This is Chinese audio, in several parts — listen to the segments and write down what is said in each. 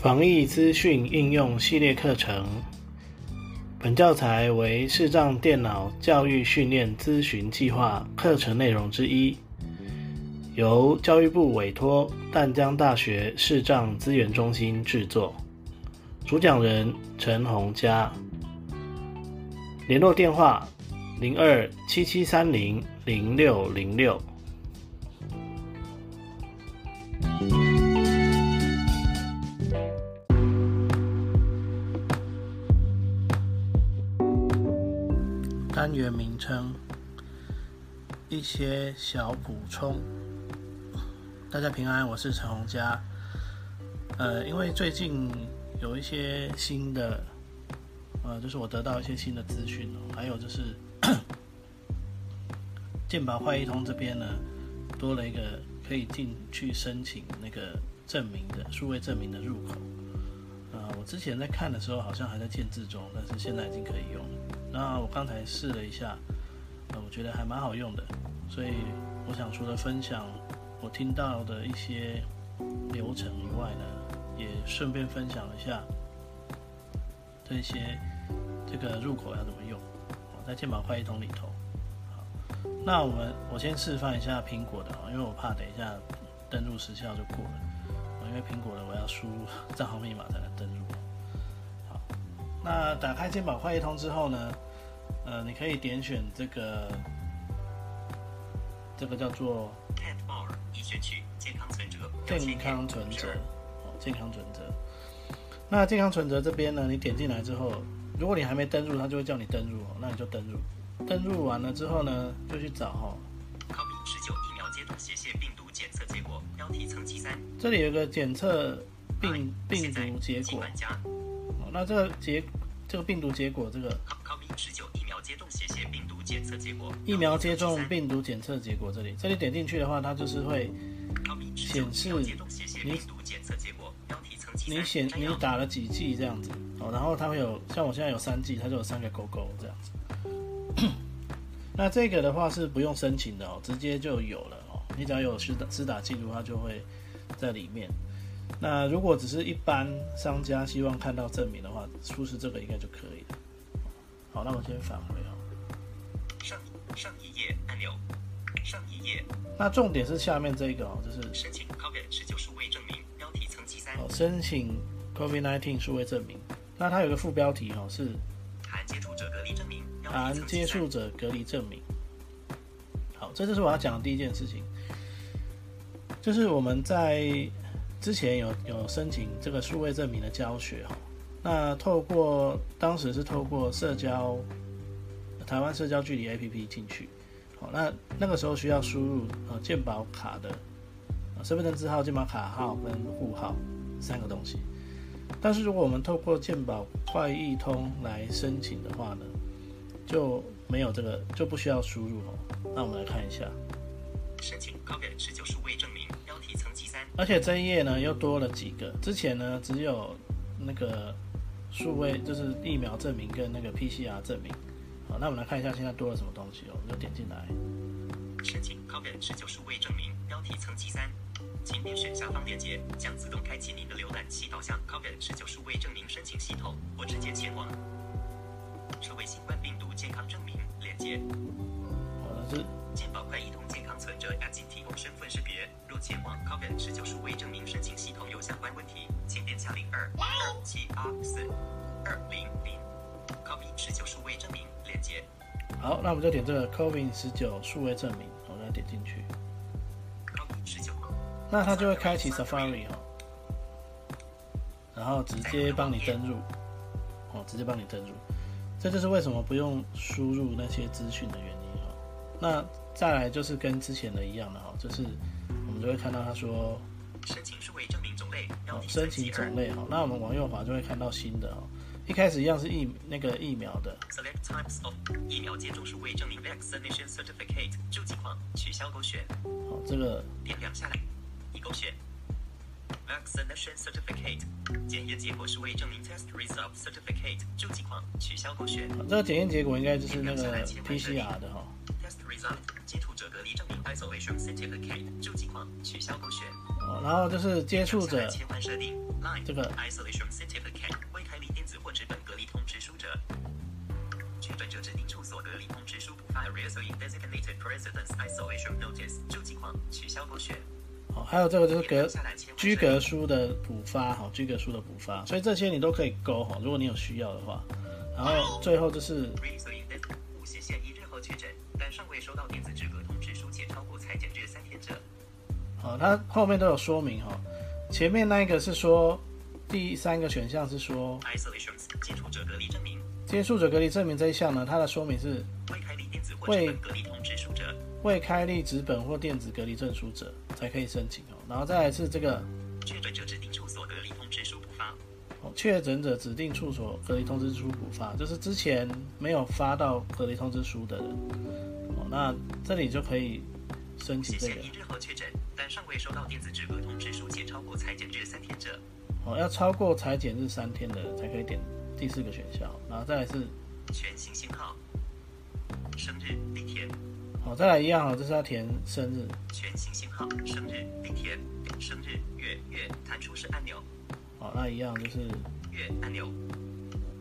防疫资讯应用系列课程，本教材为视障电脑教育训练咨询计划课程内容之一，由教育部委托淡江大学视障资源中心制作。主讲人陈洪嘉，联络电话零二七七三零零六零六。单元名称，一些小补充。大家平安，我是陈洪佳。呃，因为最近有一些新的，呃，就是我得到一些新的资讯，还有就是 健保快一通这边呢，多了一个可以进去申请那个证明的数位证明的入口。之前在看的时候好像还在建制中，但是现在已经可以用了。那我刚才试了一下，呃，我觉得还蛮好用的，所以我想除了分享我听到的一些流程以外呢，也顺便分享一下这些这个入口要怎么用，在健保快一通里头。好，那我们我先示范一下苹果的因为我怕等一下登录时效就过了，因为苹果的我要输入账号密码才能登录。那打开健保快一通之后呢，呃，你可以点选这个，这个叫做健康存折，健康存折，哦，健康存折。那健康存折这边呢，你点进来之后，如果你还没登入，它就会叫你登入哦，那你就登入。登入完了之后呢，就去找哈。COVID 十九疫苗接种斜线病毒检测结果，标题层级三。这里有个检测病病毒结果。那这个结这个病毒结果，这个疫苗接种病毒检测结果，疫苗接种病毒检测结果这里，这里点进去的话，它就是会显示你你显你打了几剂这样子哦，然后它会有像我现在有三剂，它就有三个勾勾这样子。那这个的话是不用申请的哦，直接就有了哦，你只要有施打施打记录，它就会在里面。那如果只是一般商家希望看到证明的话，出示这个应该就可以了。好，那我先返回哦。上上一页按钮，上一页。那重点是下面这个哦，就是申请 COVID 十九数位证明，标题层级三。哦，申请 COVID-19 数位证明。那它有个副标题哦，是含接触者隔离证明。含接触者隔离证明。好，这就是我要讲的第一件事情，就是我们在。之前有有申请这个数位证明的教学哈，那透过当时是透过社交台湾社交距离 APP 进去，好，那那个时候需要输入呃健保卡的身份证字号、健保卡号跟户号三个东西，但是如果我们透过健保快易通来申请的话呢，就没有这个就不需要输入哦。那我们来看一下，申请 COVID 十九数位证明。而且这一页呢又多了几个，之前呢只有那个数位，就是疫苗证明跟那个 PCR 证明。好，那我们来看一下现在多了什么东西哦，我们就点进来。申请 COVID 十九数位证明，标题层级三，请点选下方链接，将自动开启您的浏览器导向 COVID 十九数位证明申请系统，或直接前往社会新冠病毒健康证明链接。好的，是健保快一通健康存折，赶紧提供前往 COVID 十九数位证明申请系统有相关问题，请点下零二二七八四二零零 COVID 十九数位证明链接。好，那我们就点这个 COVID 十九数位证明，我再点进去。COVID 十九，那它就会开启 Safari 哦，然后直接帮你登入，哦，直接帮你登入。这就是为什么不用输入那些资讯的原因哦。那再来就是跟之前的一样的哈，就是。就会看到他说申请数位证明种类，哦，申请种类哈，那我们往右滑就会看到新的哦。一开始一样是疫那个疫苗的。Select types of 疫苗接种数位证明 vaccination certificate 注记框取消勾选。好，这个点两下来，一勾选。Vaccination certificate 检验结果数位证明 test result certificate 注记框取消勾选。这个检验结果应该就是那个 PCR 的哈。Test result 接触者隔离证明 isolation certificate 注记框取消勾选。哦，然后就是接触者切换设定，Line 这个 Isolation Certificate 未开立电子或纸本隔离通知书者，确诊者指定处所隔离通知书补发 a r e s in designated residence isolation notice 注记框取消勾选。哦，还有这个就是隔居设定格书的补发，好，居格书的补发，所以这些你都可以勾哈，如果你有需要的话。然后最后就是它后面都有说明哈。前面那一个是说，第三个选项是说 Isolations 接触者隔离证明接触者隔离证明这一项呢，它的说明是未开立电子或未纸本隔离通知书者，未开立纸本或电子隔离证书者才可以申请哦。然后再来是这个确诊者指定处所隔离通知书补发。哦，确诊者指定处所隔离通知书补发，就是之前没有发到隔离通知书的人，哦，那这里就可以申请这个。斜线一日后确诊，但尚未收到电子纸格通知书且超过裁剪日三天者，哦，要超过裁剪日三天的才可以点第四个选项，然后再来是全新星号，生日、地点，哦，再来一样哦，这是要填生日，全新星号，生日、地填，生日、月、月，弹出式按钮，哦，那一样就是月按钮，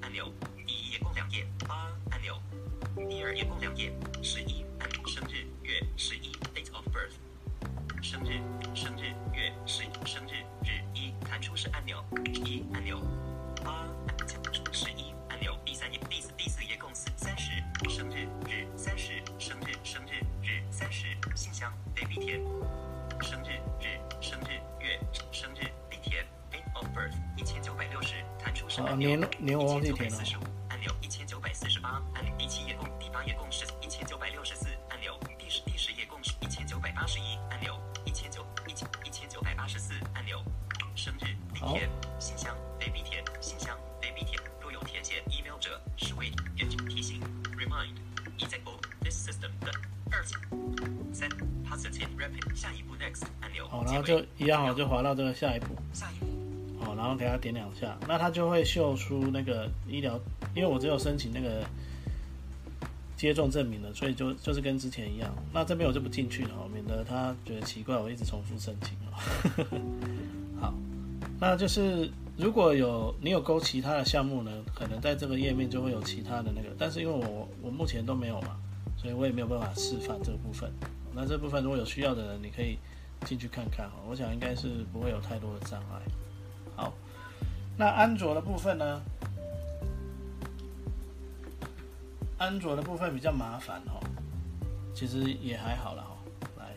按钮，第一页共两页，八按钮，第二页共两页，十一按生日月十一生日生日月十生日日一弹出式按钮一按钮，八十一按钮，第三页第四第四页共四三十生日日三十生日生日日三十信箱。baby 填，生日日生日月生日地填 date of birth 一千九百六十弹出式哦按钮。年年我忘记填了后结尾就滑到这个下一步，下一步好，然后给它点两下，那它就会秀出那个医疗，因为我只有申请那个接种证明了，所以就就是跟之前一样。那这边我就不进去了哦，免得他觉得奇怪，我一直重复申请哦。好，那就是如果有你有勾其他的项目呢，可能在这个页面就会有其他的那个，但是因为我我目前都没有嘛，所以我也没有办法示范这个部分。那这部分如果有需要的人，你可以进去看看哈，我想应该是不会有太多的障碍。好，那安卓的部分呢？安卓的部分比较麻烦哈，其实也还好啦哈。来，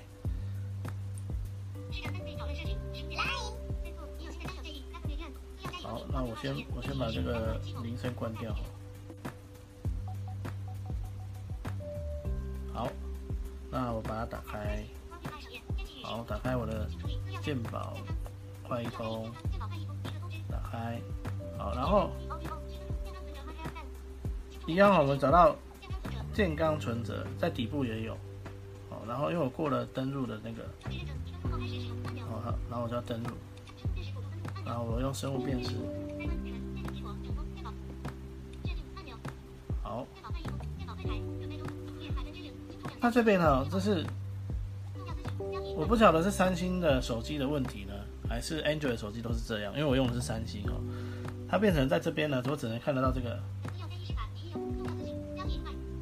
好，那我先我先把这个铃声关掉。好，那我把它打开。好，打开我的健保快易通，打开。好，然后一样，我们找到健康存折，在底部也有。好，然后因为我过了登录的那个，好，好然后我就要登录，然后我用生物辨识。好，那这边呢，这是我不晓得是三星的手机的问题呢，还是 Android 手机都是这样，因为我用的是三星哦。它变成在这边呢，我只能看得到这个，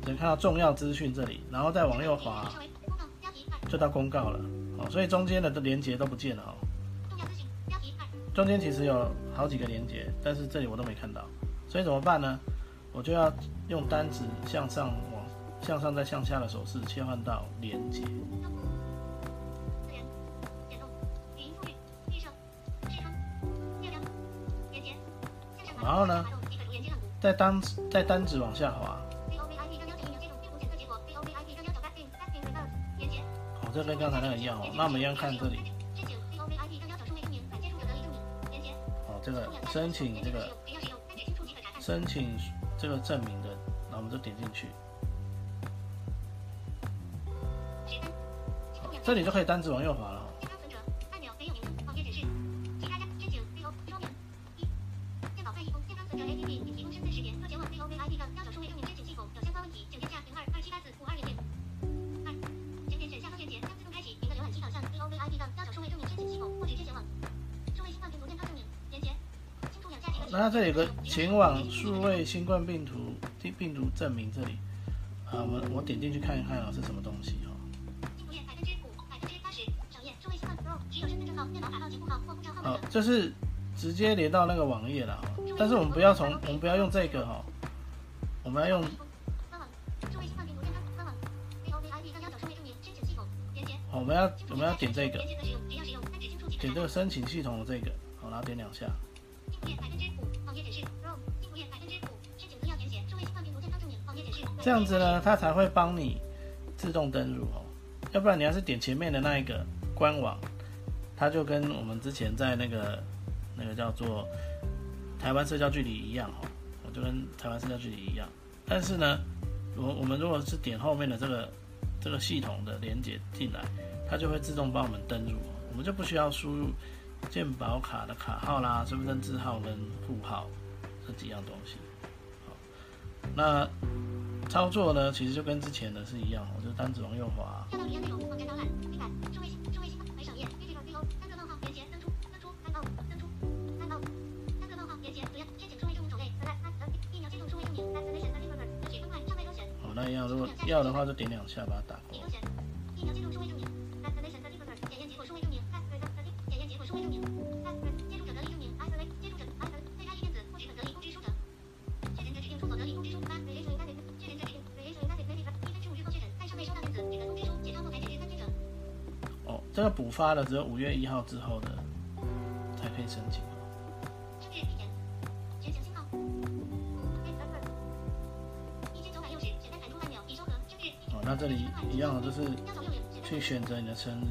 只能看到重要资讯这里，然后再往右滑就到公告了，哦，所以中间的连接都不见了哦。中间其实有好几个连接，但是这里我都没看到，所以怎么办呢？我就要用单指向上往向上再向下的手势切换到连接。然后呢，在单在单指往下滑，哦，这跟刚才那个一样哦。那我们一样看这里，哦，这个申请这个申请这个证明的，那我们就点进去，这里就可以单指往右滑了。那它这里有个前往数位新冠病毒病病毒证明这里，啊，我我点进去看一看啊，是什么东西哈？好，这是直接连到那个网页了哈，但是我们不要从我们不要用这个哈，我们要用，好，我们要我们要点这个，点这个申请系统的这个，好，然后点两下。这样子呢，它才会帮你自动登录哦，要不然你要是点前面的那一个官网，它就跟我们之前在那个那个叫做台湾社交距离一样哦，我就跟台湾社交距离一样。但是呢，我我们如果是点后面的这个这个系统的连接进来，它就会自动帮我们登录，我们就不需要输入健保卡的卡号啦、身份证字号跟户号这几样东西。好，那。操作呢，其实就跟之前的是一样，我就单指往右滑。好，那一样，如果要的话就点两下把它打开。这个补发的只有五月一号之后的才可以申请。哦，那这里一样的就是去选择你的生日。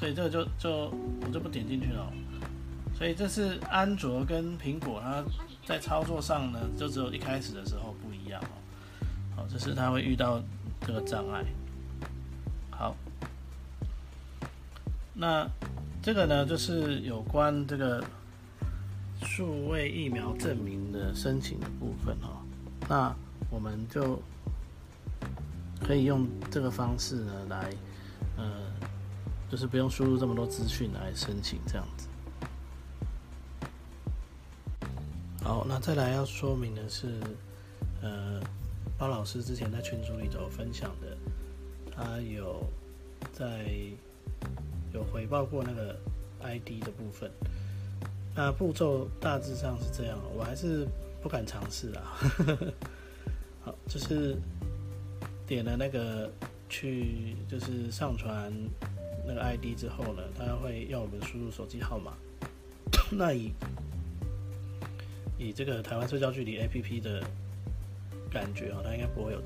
所以这个就就我就不点进去了。所以这是安卓跟苹果，它在操作上呢，就只有一开始的时候不一样哦。好，这是它会遇到这个障碍。好，那这个呢，就是有关这个数位疫苗证明的申请的部分哈。那我们就可以用这个方式呢，来，呃，就是不用输入这么多资讯来申请这样子。好，那再来要说明的是，呃，包老师之前在群组里头分享的，他有在有回报过那个 ID 的部分。那步骤大致上是这样，我还是不敢尝试啊。好，就是点了那个去，就是上传那个 ID 之后呢，它会要我们输入手机号码。那以以这个台湾社交距离 APP 的感觉啊，它应该不会有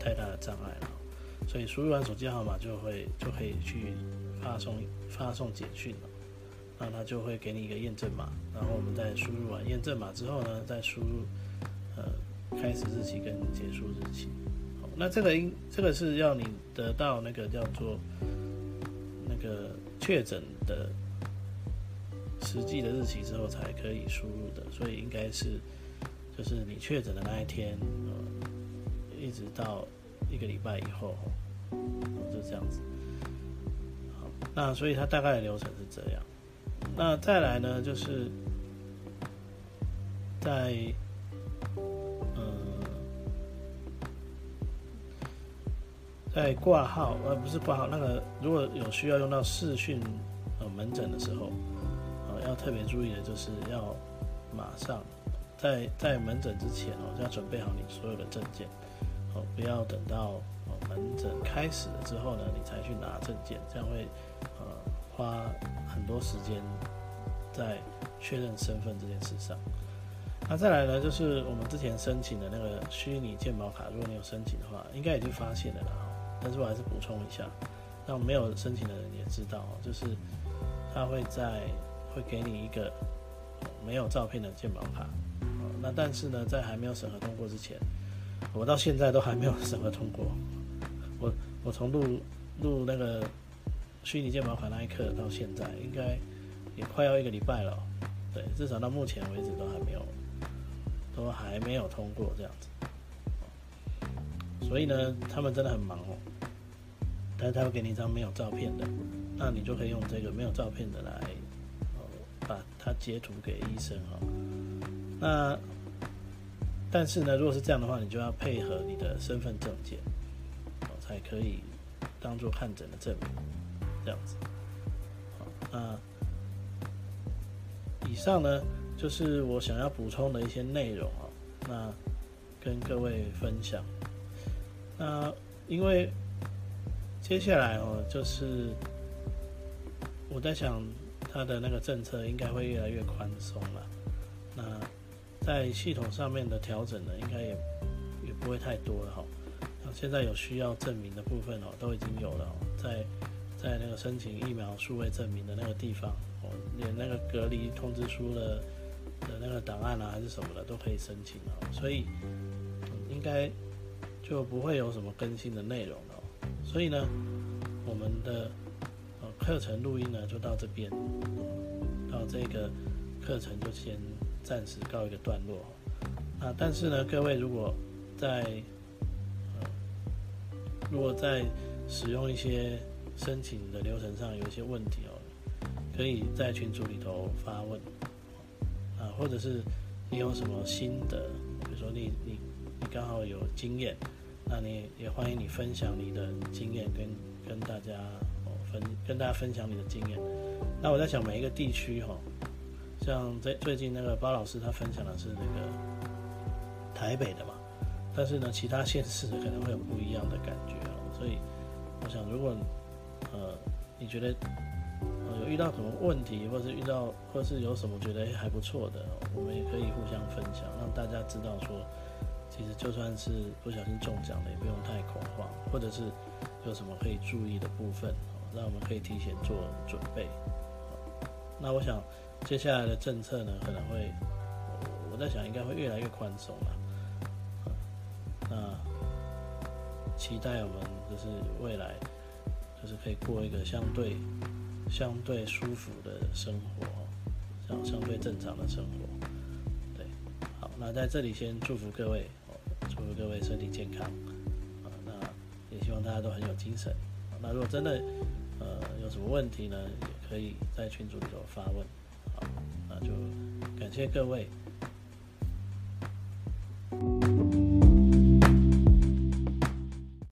太大的障碍了。所以输入完手机号码就会就可以去发送发送简讯了。那它就会给你一个验证码，然后我们再输入完验证码之后呢，再输入呃。开始日期跟结束日期，好，那这个应这个是要你得到那个叫做个确诊的实际的日期之后才可以输入的，所以应该是就是你确诊的那一天，呃，一直到一个礼拜以后，就这样子。好，那所以它大概的流程是这样。那再来呢，就是在。在挂号，呃，不是挂号，那个如果有需要用到视讯呃门诊的时候，呃，要特别注意的就是要马上在在门诊之前哦，就要准备好你所有的证件，哦，不要等到哦门诊开始了之后呢，你才去拿证件，这样会呃花很多时间在确认身份这件事上。那再来呢，就是我们之前申请的那个虚拟健保卡，如果你有申请的话，应该已经发现了啦。但是我还是补充一下，让没有申请的人也知道，就是他会在会给你一个没有照片的健保卡，那但是呢，在还没有审核通过之前，我到现在都还没有审核通过。我我从录录那个虚拟健保卡那一刻到现在，应该也快要一个礼拜了。对，至少到目前为止都还没有，都还没有通过这样子。所以呢，他们真的很忙哦。但是他会给你一张没有照片的，那你就可以用这个没有照片的来，把它截图给医生哈。那但是呢，如果是这样的话，你就要配合你的身份证件，才可以当做看诊的证明，这样子。好，那以上呢，就是我想要补充的一些内容啊，那跟各位分享。那因为接下来哦，就是我在想，它的那个政策应该会越来越宽松了。那在系统上面的调整呢，应该也也不会太多了哈。那现在有需要证明的部分哦，都已经有了，在在那个申请疫苗数位证明的那个地方哦，连那个隔离通知书的的那个档案啊，还是什么的都可以申请哦。所以应该就不会有什么更新的内容了。所以呢，我们的呃课程录音呢就到这边，到这个课程就先。暂时告一个段落啊！但是呢，各位如果在呃，如果在使用一些申请的流程上有一些问题哦，可以在群组里头发问啊，或者是你有什么心得，比如说你你你刚好有经验，那你也欢迎你分享你的经验，跟跟大家哦分跟大家分享你的经验。那我在想每一个地区哈。像在最近那个包老师他分享的是那个台北的嘛，但是呢，其他县市可能会有不一样的感觉哦。所以我想，如果呃你觉得呃有遇到什么问题，或是遇到或是有什么觉得还不错的，我们也可以互相分享，让大家知道说，其实就算是不小心中奖了，也不用太恐慌，或者是有什么可以注意的部分，让我们可以提前做准备。那我想。接下来的政策呢，可能会，我在想应该会越来越宽松了。那期待我们就是未来，就是可以过一个相对相对舒服的生活，相相对正常的生活。对，好，那在这里先祝福各位，祝各位身体健康。啊，那也希望大家都很有精神。那如果真的呃有什么问题呢，也可以在群组里头发问。好，那就感谢各位。